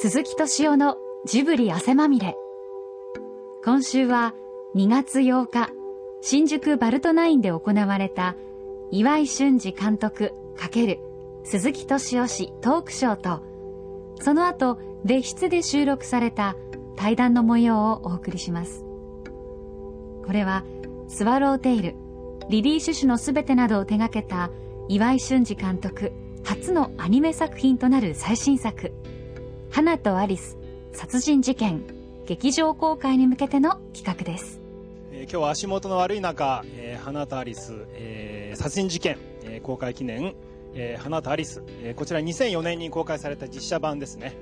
鈴木敏夫のジブリ汗まみれ。今週は2月8日新宿バルトナインで行われた岩井俊二監督×鈴木敏夫氏トークショーとその後別室で収録された対談の模様をお送りします。これはスワローテイルリリー・シュシュのすべてなどを手掛けた岩井俊二監督初のアニメ作品となる最新作「花とアリス殺人事件」劇場公開に向けての企画です、えー、今日は足元の悪い中「えー、花とアリス、えー、殺人事件」えー、公開記念「えー、花とアリス」えー、こちら2004年に公開された実写版ですね。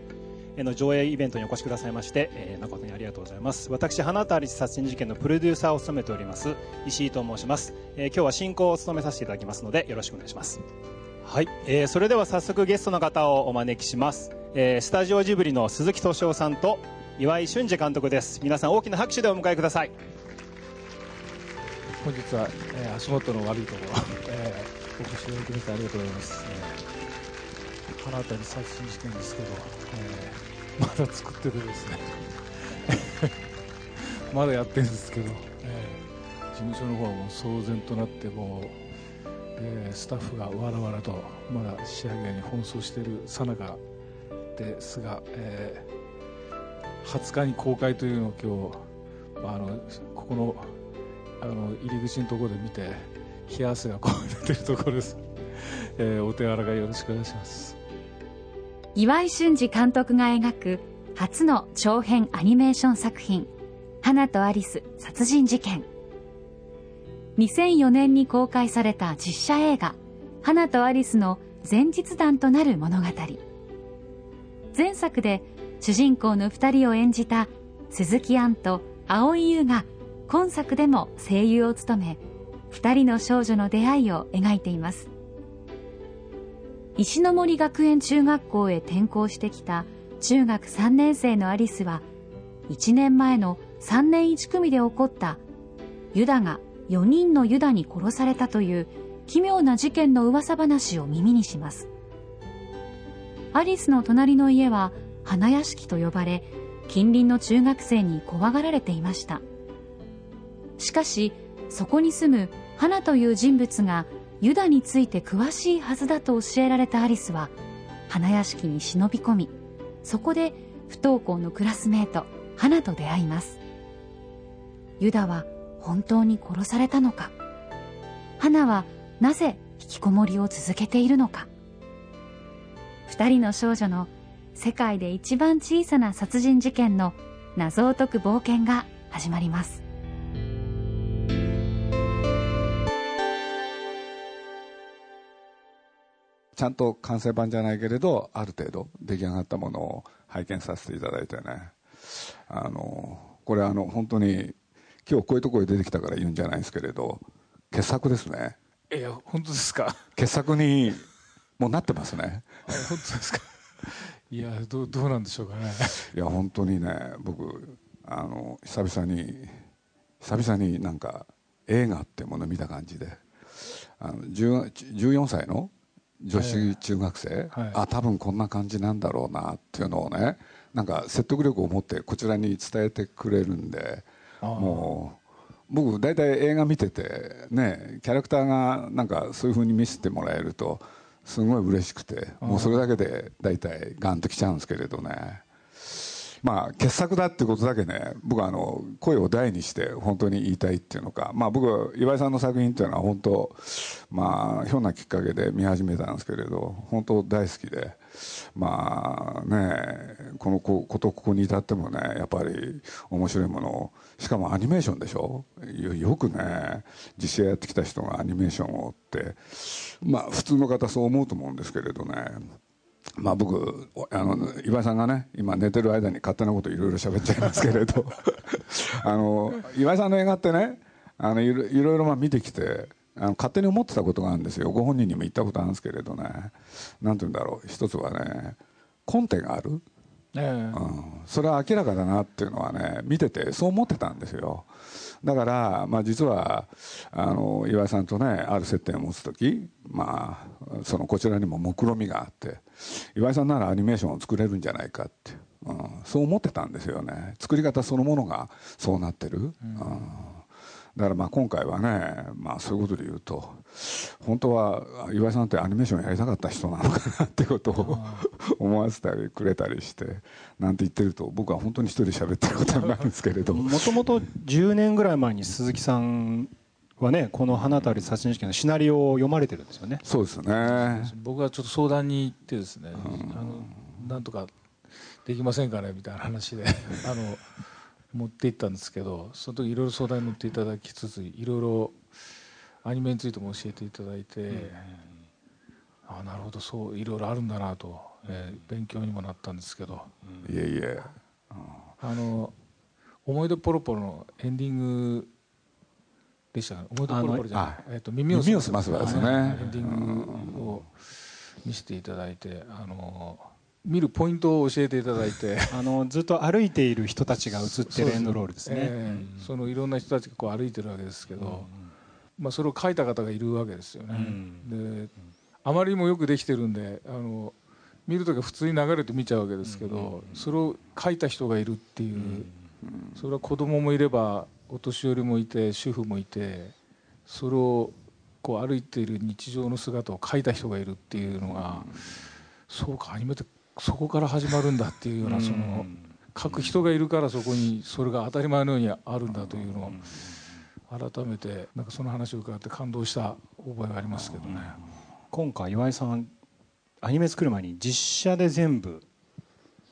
の上映イベントにお越しくださいまして、えー、誠にありがとうございます。私花とアリス殺人事件のプロデューサーを務めております石井と申します、えー、今日は進行を務めさせていただきますのでよろしくお願いします。はい、えー、それでは早速ゲストの方をお招きします、えー、スタジオジブリの鈴木敏夫さんと岩井俊二監督です。皆さん大きな拍手でお迎えください。本日は、えー、足元の悪いところ、えー、お越しいただきましてありがとうございます、えー、花当たり殺人事件ですけど、えー、まだ作っててですね。まだやってるんですけど、えー、事務所の方はもう騒然となってもうえー、スタッフがわらわらとまだ仕上げに奔走しているさなかですが、えー、20日に公開というのを今日、あ、のここのあの入り口のところで見て冷や汗がこう出てるところです、えー、お手柔らかよろしくお願いします。岩井俊二監督が描く初の長編アニメーション作品「花とアリス殺人事件」2004年に公開された実写映画「花とアリス」の前日談となる物語。前作で主人公の2人を演じた鈴木杏と蒼井優が今作でも声優を務め2人の少女の出会いを描いています。石森学園中学校へ転校してきた中学3年生のアリスは1年前の3年1組で起こったユダが4人のユダに殺されたという奇妙な事件の噂話を耳にします。アリスの隣の家は花屋敷と呼ばれ近隣の中学生に怖がられていました。しかしそこに住む花という人物がユダについて詳しいはずだと教えられたアリスは花屋敷に忍び込みそこで不登校のクラスメート花と出会います。ユダは本当に殺されたのか？花はなぜ引きこもりを続けているのか？二人の少女の世界で一番小さな殺人事件の謎を解く冒険が始まります。ちゃんと完成版じゃないけれどある程度出来上がったものを拝見させていただいてね。あのこれあの本当に今日こういうところに出てきたから言うんじゃないですけれど傑作ですね。いや本当ですか？傑作にもうなってますね。本当ですか？いやどどうなんでしょうかね。いや本当にね僕あの久々に久々になんか映画ってものを見た感じで。あの14歳の女子中学生、はい。はい、あ多分こんな感じなんだろうなっていうのをねなんか説得力を持ってこちらに伝えてくれるんでもう僕大体映画見ててねキャラクターがなんかそういうふうに見せてもらえるとすごい嬉しくて。もうそれだけで大体ガンときちゃうんですけれどねまあ傑作だってことだけね僕はあの声を大にして本当に言いたいっていうのかまあ僕は岩井さんの作品っていうのは本当まあひょんなきっかけで見始めたんですけれど本当大好きでまあねこのことここに至ってもねやっぱり面白いものをしかもアニメーションでしょ？よくね実写やってきた人がアニメーションをってまあ普通の方そう思うと思うんですけれどね。僕あの岩井さんがね今寝てる間に勝手なこといろいろ喋っちゃいますけれど。あの岩井さんの映画ってねあのいろいろまあ見てきてあの勝手に思ってたことがあるんですよ。ご本人にも言ったことあるんですけれどね。何て言うんだろう。一つはね根底がある、えー、うん、それは明らかだなっていうのはね見ててそう思ってたんですよ。だから、まあ、実はあの岩井さんとねある接点を持つ時、まあ、そのこちらにも目論見みがあって岩井さんならアニメーションを作れるんじゃないかって。そう思ってたんですよね。作り方そのものがそうなってる、うんだからまあ今回はね、まあ、そういうことで言うと本当は岩井さんってアニメーションやりたかった人なのかなってことを思わせたりくれたりしてなんて言ってると僕は本当に一人喋ってることになるんですけれど。もともと10年ぐらい前に鈴木さんはねこの「花たり殺人事件」のシナリオを読まれてるんですよね。そうですね。僕はちょっと相談に行ってですね、あのなんとかできませんかねみたいな話で。あの持って行ったんですけどその時いろいろ相談に乗っていただきつついろいろアニメについても教えていただいて、うん、ああなるほどそういろいろあるんだなと、えー、勉強にもなったんですけど、うん、いえいえ、あの「思い出ポロポロ」のエンディングでした思い出ポロポロじゃない、えー、と耳をすますですね。エンディングを見せていただいてあの見るポイントを教えていただいて。あのずっと歩いている人たちが映ってるエンドロールですね、えー、そのいろんな人たちがこう歩いてるわけですけど、うん、まあ、それを書いた方がいるわけですよね、うん、であまりにもよくできてるんであの見るときは普通に流れて見ちゃうわけですけど、それを書いた人がいるっていう、それは子供もいればお年寄りもいて主婦もいてそれをこう歩いている日常の姿を書いた人がいるっていうのが、そうかアニメってそこから始まるんだっていうようなその書く人がいるからそこにそれが当たり前のようにあるんだというのを改めてなんかその話を伺って感動した覚えがありますけどね。今回岩井さんアニメ作る前に実写で全部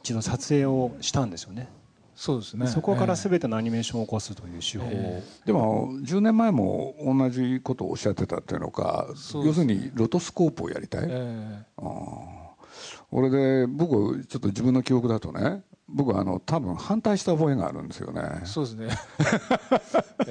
一度撮影をしたんですよね。そうですね。そこから全てのアニメーションを起こすという手法、えー、でも10年前も同じことをおっしゃってたっていうのか、ね、要するにロトスコープをやりたい、えー、あ俺で僕ちょっと自分の記憶だとね僕はあの多分反対した覚えがあるんですよね。そうですね、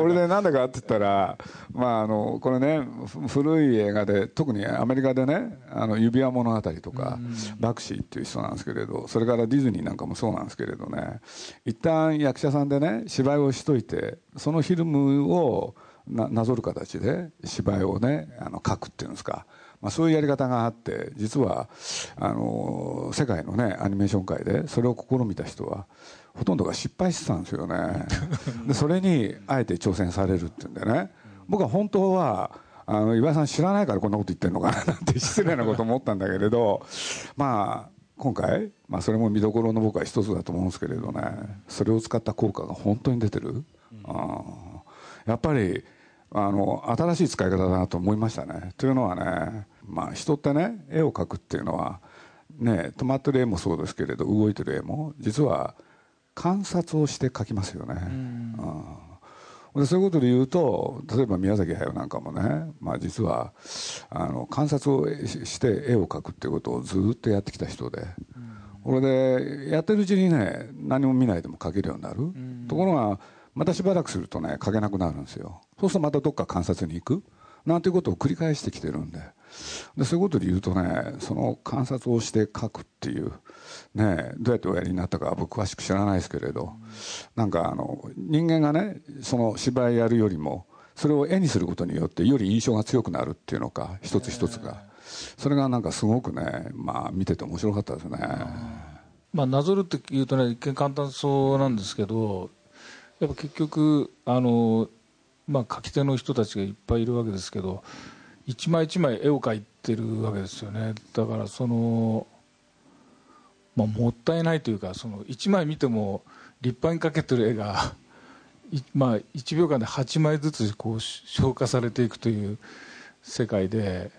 俺で。なんでかって言ったら、まあ、あのこれね古い映画で特にアメリカでね「あの指輪物語」とか、バクシーっていう人なんですけれどそれからディズニーなんかもそうなんですけれどね。一旦役者さんでね芝居をしといてそのフィルムをななぞる形で芝居をねあの書くっていうんですか。まあ、そういうやり方があって実はあの世界のねアニメーション界でそれを試みた人はほとんどが失敗してたんですよね。でそれにあえて挑戦されるっていうんでね。僕は本当はあの岩井さん知らないからこんなこと言ってるのかななんて 失礼なこと思ったんだけれどまあ今回、まあ、それも見どころの僕は一つだと思うんですけれどね。それを使った効果が本当に出てる、あやっぱりあの新しい使い方だなと思いましたね。というのはね、まあ、人ってね絵を描くっていうのは、ね、止まってる絵もそうですけれど動いてる絵も実は観察をして描きますよね。でそういうことで言うと例えば宮崎駿なんかもね、まあ、実はあの観察をして絵を描くっていうことをずっとやってきた人で、これでやってるうちにね何も見ないでも描けるようになる。ところがまたしばらくするとね書けなくなるんですよ。そうするとまたどっか観察に行く？なんていうことを繰り返してきてるんで。でそういうことで言うとねその観察をして書くっていうねどうやっておやりになったか僕詳しく知らないですけれどなんかあの人間がねその芝居やるよりもそれを絵にすることによってより印象が強くなるっていうのか一つ一つが。それがなんかすごくねまあ見てて面白かったですね。まあ、なぞるっていうとね一見簡単そうなんですけどやっぱ結局あの、まあ、書き手の人たちがいっぱいいるわけですけど一枚一枚絵を描いてるわけですよねだからその、まあ、もったいないというかその1枚見ても立派に描けてる絵が まあ、1秒間で8枚ずつこう消化されていくという世界で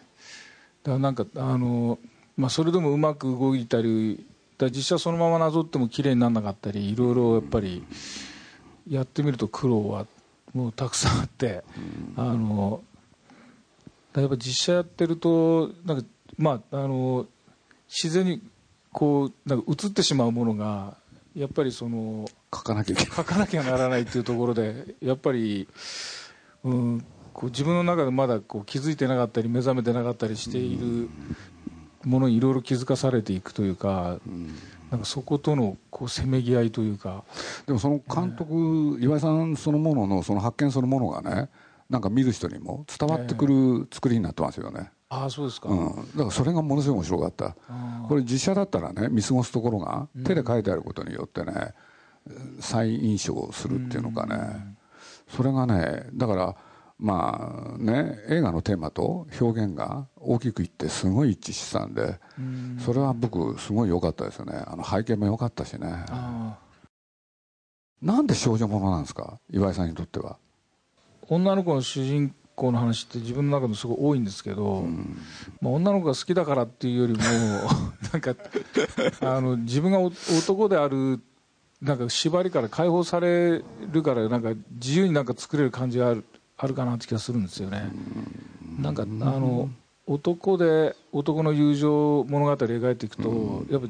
だからなんかあの、まあ、それでもうまく動いたりだ実写そのままなぞっても綺麗にならなかったりいろいろやっぱり。やってみると苦労はもうたくさんあって、あの例えば実写やってるとなんか、まあ、あの自然にこうなんか映ってしまうものがやっぱりその書かなきゃ書かなきゃならないっていうところでやっぱり、うん、こう自分の中でまだこう気づいてなかったり目覚めてなかったりしているものにいろいろ気づかされていくというか、うん、なんかそことのこうせめぎ合いというか。でもその監督、岩井さんそのもののその発見そのものがねなんか見る人にも伝わってくる作りになってますよね、ああそうですか、うん、だからそれがものすごい面白かった。これ実写だったらね見過ごすところが手で書いてあることによってね、再印象するっていうのかね、それがねだからまあね映画のテーマと表現が大きくいってすごい一致してたんで、それは僕すごい良かったですよね。あの背景も良かったしね。なんで少女ものなんですか？岩井さんにとっては。女の子の主人公の話って自分の中ですごい多いんですけど、まあ、女の子が好きだからっていうよりも なんかあの自分が男であるなんか縛りから解放されるからなんか自由になんか作れる感じがあるあるかなって気がするんですよね。なんかあの男で男の友情物語を描いていくと、やっぱ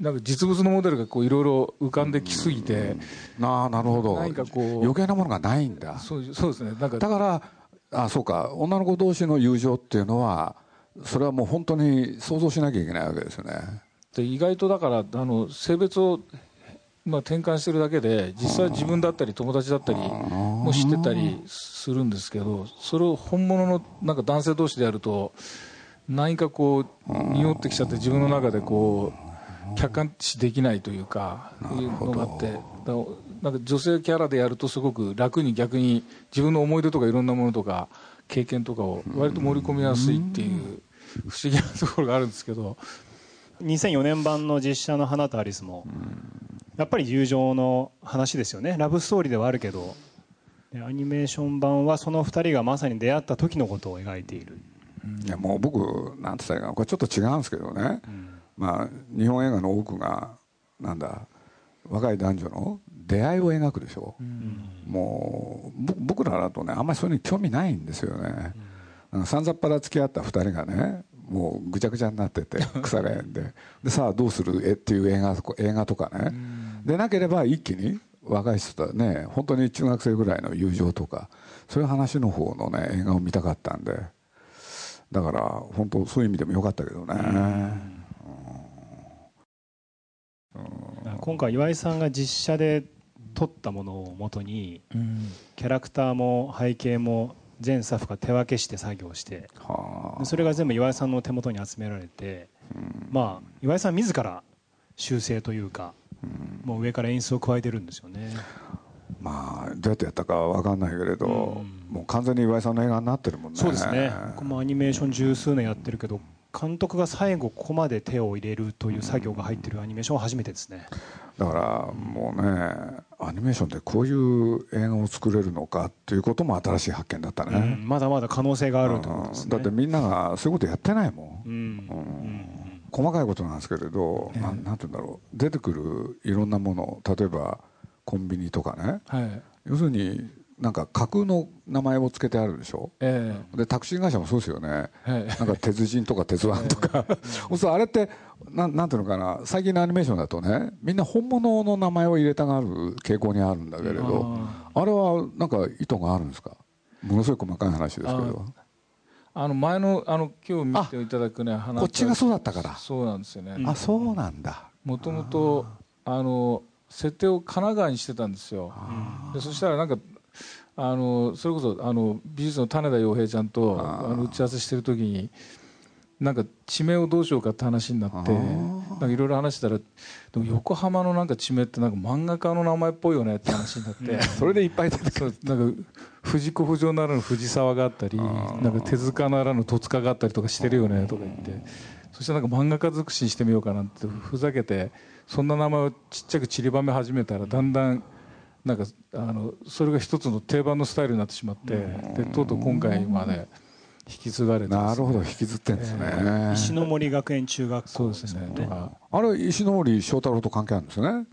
なんか実物のモデルがこういろいろ浮かんできすぎて、ああなるほど。何かこう余計なものがないんだ。そうそうですね。なんかだからあそうか。女の子同士の友情っていうのはそれはもう本当に想像しなきゃいけないわけですよね。で意外とだからあの性別を、まあ、転換してるだけで実際自分だったり友達だったりも知ってたりするんですけどそれを本物のなんか男性同士でやると何かこう匂ってきちゃって自分の中でこう客観視できないというかいうのがあってなんか女性キャラでやるとすごく楽に逆に自分の思い出とかいろんなものとか経験とかを割と盛り込みやすいっていう不思議なところがあるんですけど2004年版の実写の「花とアリス」もやっぱり友情の話ですよね。ラブストーリーではあるけどでアニメーション版はその2人がまさに出会った時のことを描いている。いやもう僕なんて言ったらいいかな。これちょっと違うんですけどね、まあ、日本映画の多くがなんだ若い男女の出会いを描くでしょ、もうぼ僕らだとねあんまりそういうのに興味ないんですよね、さん。ざっぱら付き合った2人がねもうぐちゃぐちゃになってて腐れ縁で。でさあどうする？えっていう映画映画とかね、でなければ一気に若い人とね本当に中学生ぐらいの友情とかそういう話の方のね映画を見たかったんで。だから本当そういう意味でもよかったけどね、今回岩井さんが実写で撮ったものをもとに、キャラクターも背景も全スタッフが手分けして作業してでそれが全部岩井さんの手元に集められて、まあ岩井さん自ら修正というか、もう上から演出を加えてるんですよね。まあどうやってやったかわかんないけれど、もう完全に岩井さんの映画になってるもんね。そうですね。僕もアニメーション十数年やってるけど監督が最後ここまで手を入れるという作業が入ってるアニメーションは初めてですねだからもうねアニメーションでこういう映画を作れるのかっていうことも新しい発見だったね、うんまだまだ可能性があるということですね。だってみんながそういうことやってないもん、うん。細かいことなんですけれど、なんなんて言うんだろう。出てくるいろんなもの例えばコンビニとかね、はい。要するになんか架空の名前を付けてあるでしょ、えでタクシー会社もそうですよね、はい。なんか鉄人とか鉄腕とか、そうするとあれってなんなんていうのかな最近のアニメーションだとねみんな本物の名前を入れたがる傾向にあるんだけれどあれはなんか意図があるんですか？ものすごい細かい話ですけど。あの前のあの今日見ていただくね花こっちがそうだったから。そうなんですよね。あそうなんだ。もともとあの設定を神奈川にしてたんですよ。でそしたらなんかあのそれこそあの美術の種田洋平ちゃんとあの打ち合わせしてる時になんか地名をどうしようかって話になっていろいろ話したらでも横浜のなんか地名ってなんか漫画家の名前っぽいよねって話になって。それでいっぱい出てくそうなんか藤子不二雄ならぬ藤沢があったりなんか手塚ならぬ戸塚があったりとかしてるよねとか言って。そしてなんか漫画家尽くしにしてみようかなってふざけてそんな名前をちっちゃく散りばめ始めたらだんだんなんかあのそれが一つの定番のスタイルになってしまってでとうとう今回まで引き継がれてなるほど引きずってんですね、石ノ森学園中学校そうですね。とかあれ石森章太郎と関係あるんですよね。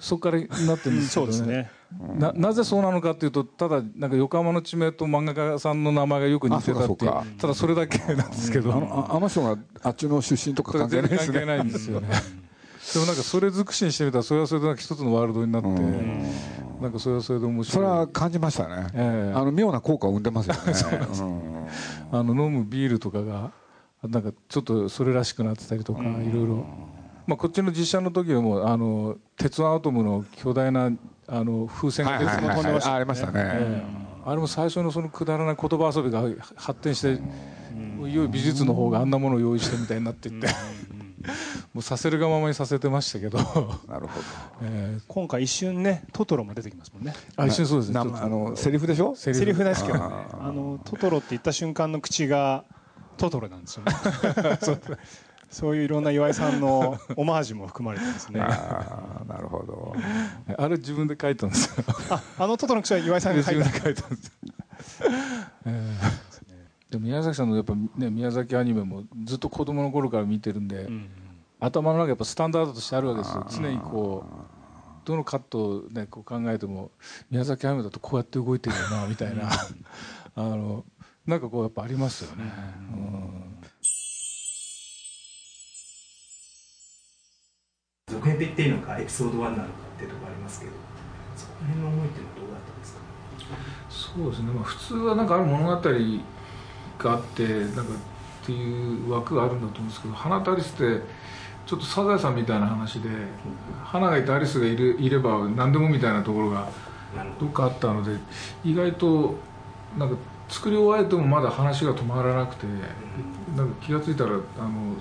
そこからなってるんですけどそうですね。ねななぜそうなのかっていうとただなんか横浜の地名と漫画家さんの名前がよく似てたってただそれだけなんですけど、あのああの人があっちの出身とかそれ関係ないですね。全然関係ないんですよねでもなんかそれ尽くしにしてみたらそれはそれで一つのワールドになってなんかそれはそれで面白い。それは感じましたね、ええ。あの妙な効果を生んでますよね。あの飲むビールとかがなんかちょっとそれらしくなってたりとかいろいろ。まあこっちの実写の時はもうあの鉄腕アトムの巨大なあの風船がはいはいはいはい。あありましたね、ええ。あれも最初のそのくだらない言葉遊びが発展していよいよ美術の方があんなものを用意してみたいになっていって、もうさせるがままにさせてましたけど。なるほど、えー。今回一瞬ねトトロも出てきますもんね。あ一緒にそうですねあのセリフでしょ？セセリフですけどね。あのトトロって言った瞬間の口がトトロなんですよね。そう。そういういろんな岩井さんのオマージュも含まれてますね。ああなるほど。あれ自分で書いたんですよ。ああのトトロの口は岩井さんが書いた。自分で書いたんですえー宮崎さんのやっぱね宮崎アニメもずっと子供の頃から見てるんで、うん頭の中やっぱスタンダードとしてあるわけですよ。常にこうどのカットを、ね、こう考えても宮崎アニメだとこうやって動いてるよなみたいな。あのなんかこうやっぱありますよね、うん。続編と言っていいのかエピソード1なのかっていうところありますけどそこら辺の思いっていうのはどうだったんですか？そうですね、まあ、普通はなんかある物語があってなんかっていう枠があるんだと思うんですけど「花とアリス」ってちょっとサザエさんみたいな話で花がいてアリスがいるいれば何でもみたいなところがど。っかあったので意外となんか作り終えてもまだ話が止まらなくてなんか気が付いたらあの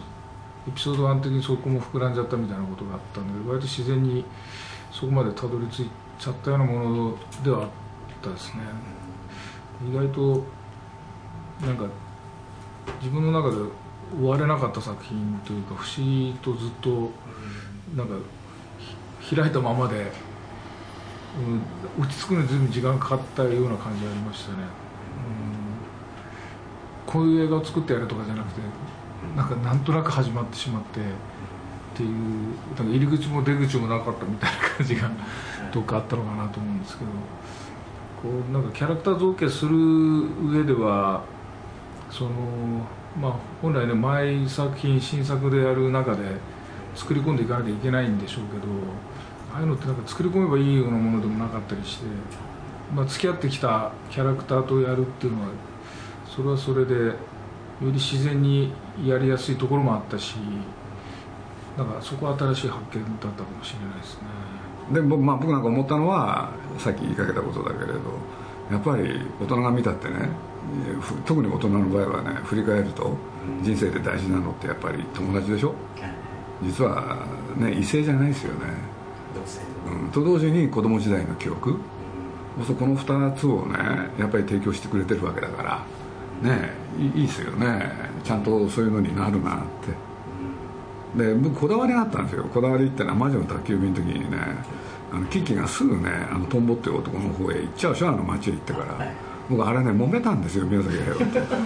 エピソード1的にそこも膨らんじゃったみたいなことがあったので割と自然にそこまでたどり着いちゃったようなものではあったですね。意外となんか自分の中で終われなかった作品というか不思議とずっとなんかひ開いたままで、うん、落ち着くのに随分時間かかったような感じがありましたね、うん、こういう映画を作ってやるとかじゃなくてなんかなんとなく始まってしまってっていうなんか入り口も出口もなかったみたいな感じがどっかあったのかなと思うんですけどこうなんかキャラクター造形する上ではそのまあ本来ね毎作品新作でやる中で作り込んでいかなきゃいけないんでしょうけどああいうのってなんか作り込めばいいようなものでもなかったりして、まあ、付き合ってきたキャラクターとやるっていうのはそれはそれでより自然にやりやすいところもあったしなんかそこは新しい発見だったかもしれないですね。で僕,、まあ、僕なんか思ったのはさっき言いかけたことだけれどやっぱり大人が見たってね特に大人の場合はね振り返ると人生で大事なのってやっぱり友達でしょ？実はね異性じゃないですよね、うん、と同時に子供時代の記憶。そこの2つをねやっぱり提供してくれてるわけだからねいいいですよね。ちゃんとそういうのになるなって。で僕こだわりがあったんですよ。こだわりってのは魔女の宅急便の時にねあのキキがすぐねあのトンボっていう男の方へ行っちゃうでしょ？あの街へ行ってから、僕あれね揉めたんですよ宮崎駿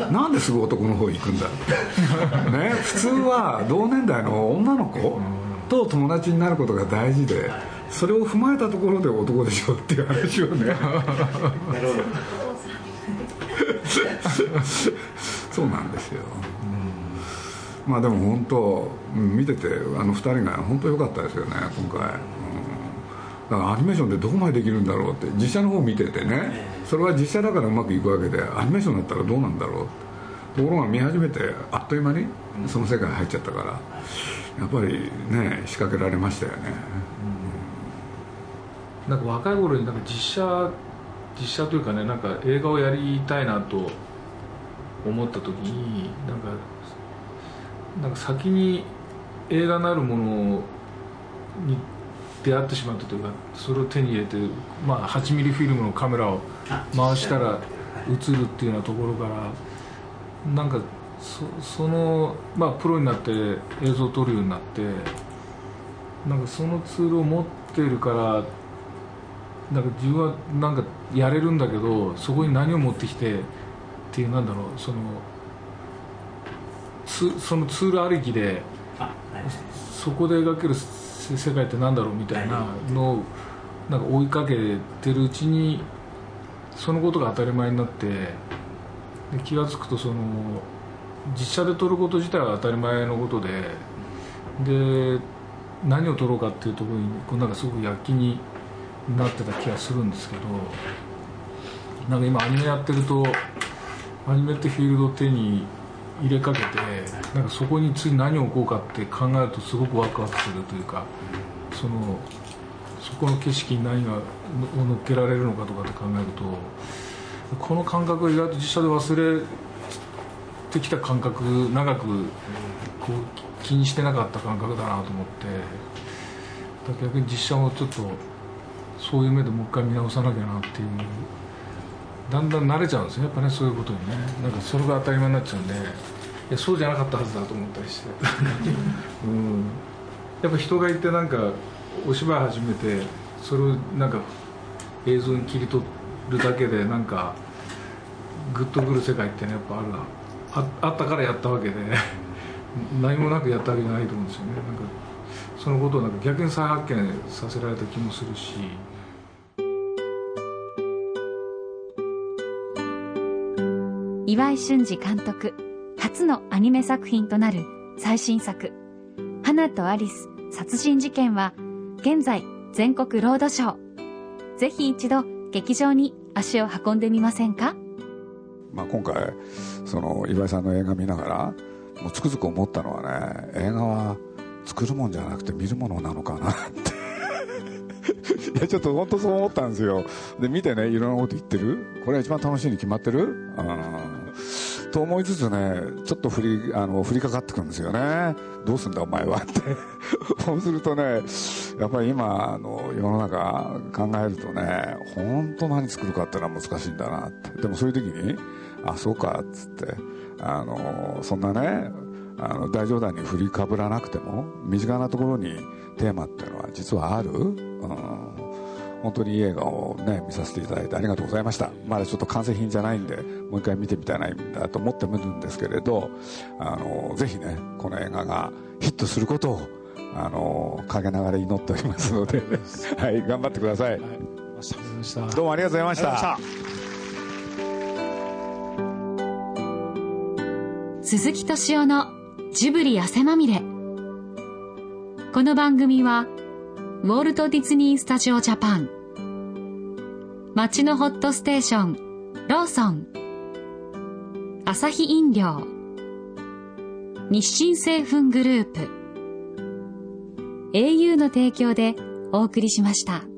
となんですぐ男の方へ行くんだって。ね普通は同年代の女の子と友達になることが大事でそれを踏まえたところで男でしょっていう話をね。なるほど。そうなんですよ、まあでも本当、うん見ててあの2人が本当良かったですよね今回、うん。だからアニメーションでどこまでできるんだろうって実写の方見ててねそれは実写だからうまくいくわけでアニメーションだったらどうなんだろう。ところが見始めてあっという間にその世界入っちゃったからやっぱりね仕掛けられましたよね。なんか若い頃になんか実写実写というかねなんか映画をやりたいなと思った時になんかなんか先に映画なるものに出会ってしまったというかそれを手に入れて、まあ、8ミリフィルムのカメラを回したら映るっていうようなところからなんかそその、まあ、プロになって映像を撮るようになってなんかそのツールを持ってるからなんか自分はなんかやれるんだけどそこに何を持ってきてっていうなんだろうそのつそのツールありきでそこで描けるせ世界ってなんだろうみたいなのをなんか追いかけてるうちにそのことが当たり前になってで気が付くとその実写で撮ること自体は当たり前のことでで何を撮ろうかっていうところにこうなんかすごく躍起になってた気がするんですけどなんか今アニメやってるとアニメってフィールドを手に入れかけてなんかそこに次何を置こうかって考えるとすごくワクワクするというかそのそこの景色に何がを乗っけられるのかとかって考えるとこの感覚を意外と実写で忘れてきた感覚長くこう気にしてなかった感覚だなと思って逆に実写をちょっとそういう目でもう一回見直さなきゃなっていうだんだん慣れちゃうんですね。やっぱねそういうことにね。なんかそれが当たり前になっちゃうんで。いやそうじゃなかったはずだと思ったりして、うん、やっぱ人がいてなんかお芝居始めてそれをなんか映像に切り取るだけでなんかグッとくる世界ってねやっぱあるああったからやったわけで。何もなくやったわけじゃないと思うんですよね。なんかそのことをなんか逆に再発見させられた気もするし岩井俊二監督初のアニメ作品となる最新作「花とアリス殺人事件」は現在全国ロードショー。ぜひ一度劇場に足を運んでみませんか？まあ、今回その岩井さんの映画見ながらもうつくづく思ったのはね映画は作るもんじゃなくて見るものなのかなって。いやちょっと本当そう思ったんですよ。で見てねいろんなこと言ってる。これが一番楽しいに決まってる？うんと思いつつねちょっと振りあの振りかかってくるんですよね。どうすんだお前はって。そうするとねやっぱり今の世の中考えるとね本当何作るかっていうのは難しいんだなって。でもそういう時にあそうかっつってあのそんなねあの大冗談に振りかぶらなくても身近なところにテーマっていうのは実はある、うん、本当にいい映画をね見させていただいてありがとうございました。まだちょっと完成品じゃないんでもう一回見てみたいんだと思ってもるんですけれどあのぜひねこの映画がヒットすることをあの陰ながら祈っておりますのではい。頑張ってください、はい、どうもありがとうございました。鈴木敏夫のジブリ汗まみれ。この番組はウォルト・ディズニー・スタジオ・ジャパン。街のホットステーションローソン。朝日飲料。日清製粉グループ。au の提供でお送りしました。